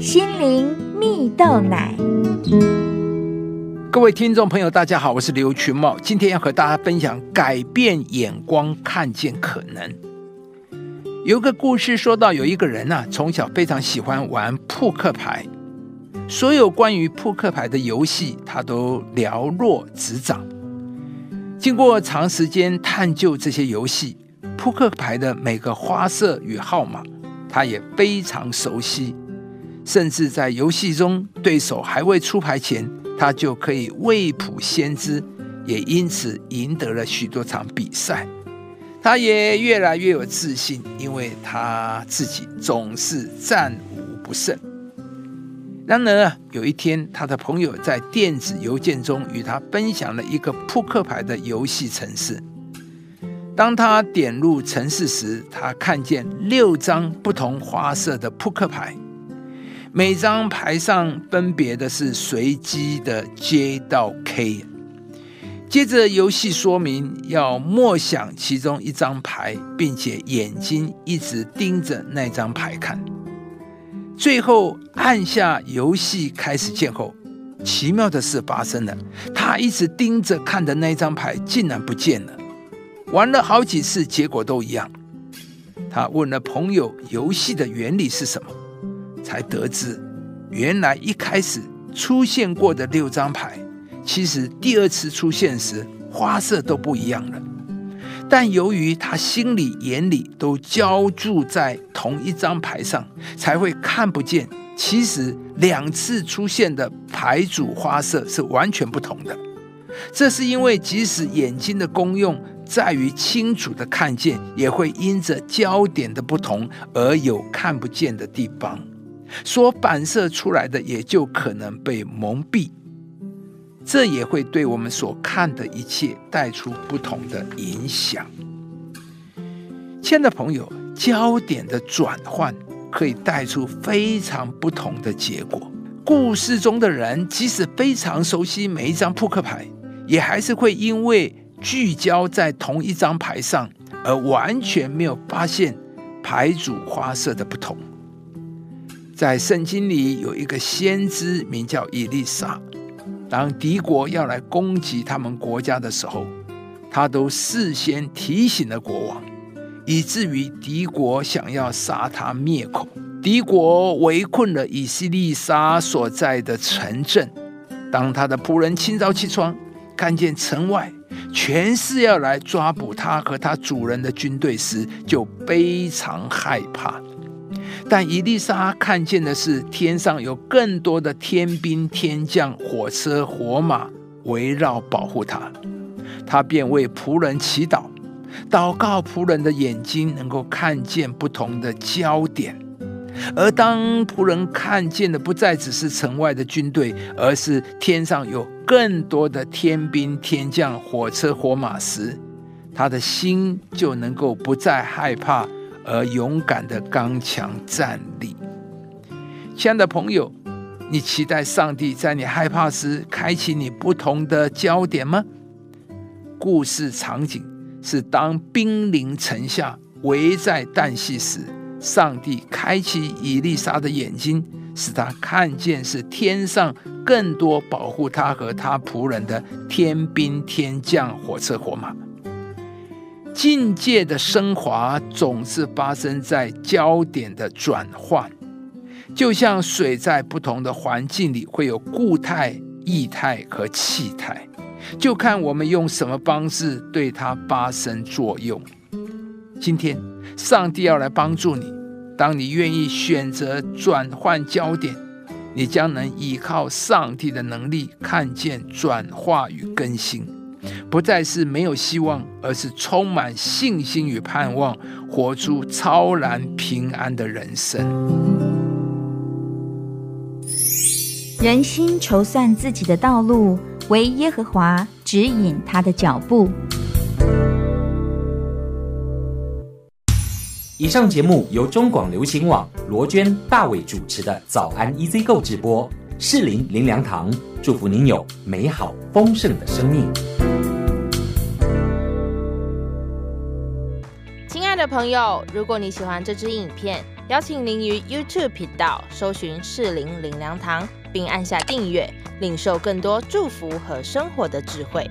心灵蜜豆奶。各位听众朋友，大家好，我是刘群茂，今天要和大家分享改变眼光，看见可能。有个故事说到，有一个人呐，从小非常喜欢玩扑克牌，所有关于扑克牌的游戏，他都了若指掌。经过长时间探究这些游戏，扑克牌的每个花色与号码，他也非常熟悉。甚至在游戏中，对手还未出牌前，他就可以未卜先知，也因此赢得了许多场比赛。他也越来越有自信，因为他自己总是战无不胜。然而，有一天，他的朋友在电子邮件中与他分享了一个扑克牌的游戏程式。当他点入程式时，他看见六张不同花色的扑克牌，每张牌上分别的是随机的 J 到 K。接着，游戏说明要默想其中一张牌，并且眼睛一直盯着那张牌看。最后按下游戏开始键后，奇妙的事发生了。他一直盯着看的那张牌竟然不见了。玩了好几次，结果都一样。他问了朋友游戏的原理是什么，才得知原来一开始出现过的六张牌，其实第二次出现时花色都不一样了。但由于他心里眼里都浇注在同一张牌上，才会看不见。其实两次出现的牌组花色是完全不同的。这是因为即使眼睛的功用在于清楚的看见，也会因着焦点的不同而有看不见的地方，所反射出来的也就可能被蒙蔽。这也会对我们所看的一切带出不同的影响。亲爱的朋友，焦点的转换可以带出非常不同的结果。故事中的人即使非常熟悉每一张扑克牌，也还是会因为聚焦在同一张牌上，而完全没有发现牌组花色的不同。在圣经里有一个先知名叫以利沙。当敌国要来攻击他们国家的时候，他都事先提醒了国王，以至于敌国想要杀他灭口。敌国围困了以西利沙所在的城镇。当他的仆人清早起床，看见城外全是要来抓捕他和他主人的军队时，就非常害怕。但伊丽莎看见的是天上有更多的天兵天将、火车火马围绕保护他，他便为仆人祈祷，祷告仆人的眼睛能够看见不同的焦点。而当仆人看见的不再只是城外的军队，而是天上有更多的天兵天将、火车火马时，他的心就能够不再害怕。而勇敢的刚强站立，亲爱的朋友，你期待上帝在你害怕时开启你不同的焦点吗？故事场景是当兵临城下，危在旦夕时，上帝开启以利沙的眼睛，使他看见是天上更多保护他和他仆人的天兵天将、火车火马。境界的升华总是发生在焦点的转换，就像水在不同的环境里会有固态、液态和气态，就看我们用什么方式对它发生作用。今天，上帝要来帮助你，当你愿意选择转换焦点，你将能依靠上帝的能力看见转化与更新。不再是没有希望，而是充满信心与盼望，活出超然平安的人生。人心筹算自己的道路，唯耶和华指引他的脚步。以上节目由中广流行网罗娟、大伟主持的《早安 EZ 购》直播，士林林良堂祝福您有美好丰盛的生命。亲爱的朋友，如果你喜欢这支影片，邀请您于 YouTube 频道搜寻“士林林良堂”，并按下订阅，领受更多祝福和生活的智慧。